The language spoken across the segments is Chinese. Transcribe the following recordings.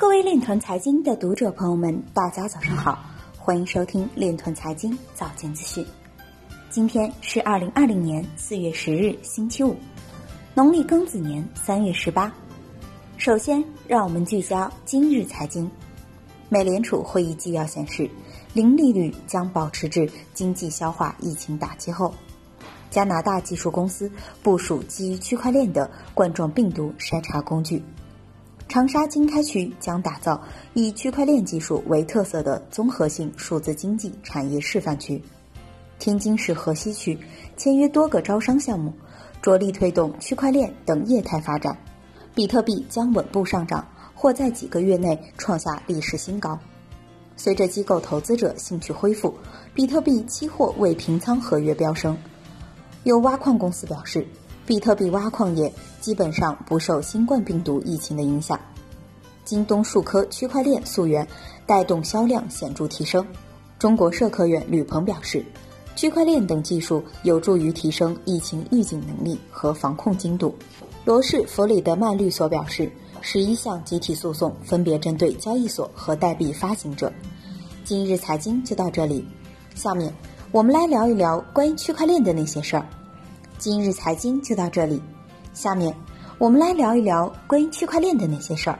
各位链团财经的读者朋友们，大家早上好，欢迎收听链团财经早间资讯。今天是二零二零年四月十日，星期五，农历庚子年三月十八。首先，让我们聚焦今日财经。美联储会议纪要显示，零利率将保持至经济消化疫情打击后。加拿大技术公司部署基于区块链的冠状病毒筛查工具。长沙经开区将打造以区块链技术为特色的综合性数字经济产业示范区。天津市河西区签约多个招商项目，着力推动区块链等业态发展。比特币将稳步上涨，或在几个月内创下历史新高。随着机构投资者兴趣恢复，比特币期货未平仓合约飙升。有挖矿公司表示。比特币挖矿业基本上不受新冠病毒疫情的影响。京东数科区块链溯源带动销量显著提升。中国社科院吕鹏表示，区块链等技术有助于提升疫情预警能力和防控精度。罗氏弗里德曼律所表示，十一项集体诉讼分别针对交易所和代币发行者。今日财经就到这里，下面我们来聊一聊关于区块链的那些事儿。今日财经就到这里，下面我们来聊一聊关于区块链的那些事儿。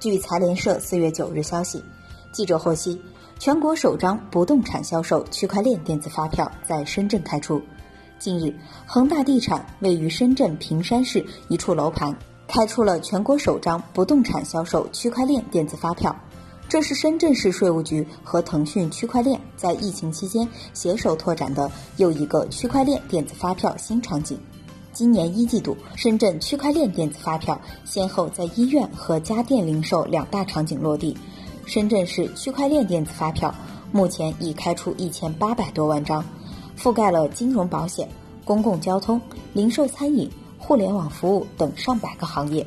据财联社四月九日消息，记者获悉，全国首张不动产销售区块链电子发票在深圳开出。近日，恒大地产位于深圳坪山市一处楼盘开出了全国首张不动产销售区块链电子发票。这是深圳市税务局和腾讯区块链在疫情期间携手拓展的又一个区块链电子发票新场景。今年一季度，深圳区块链电子发票先后在医院和家电零售两大场景落地。深圳市区块链电子发票目前已开出一千八百多万张，覆盖了金融、保险、公共交通、零售、餐饮、互联网服务等上百个行业。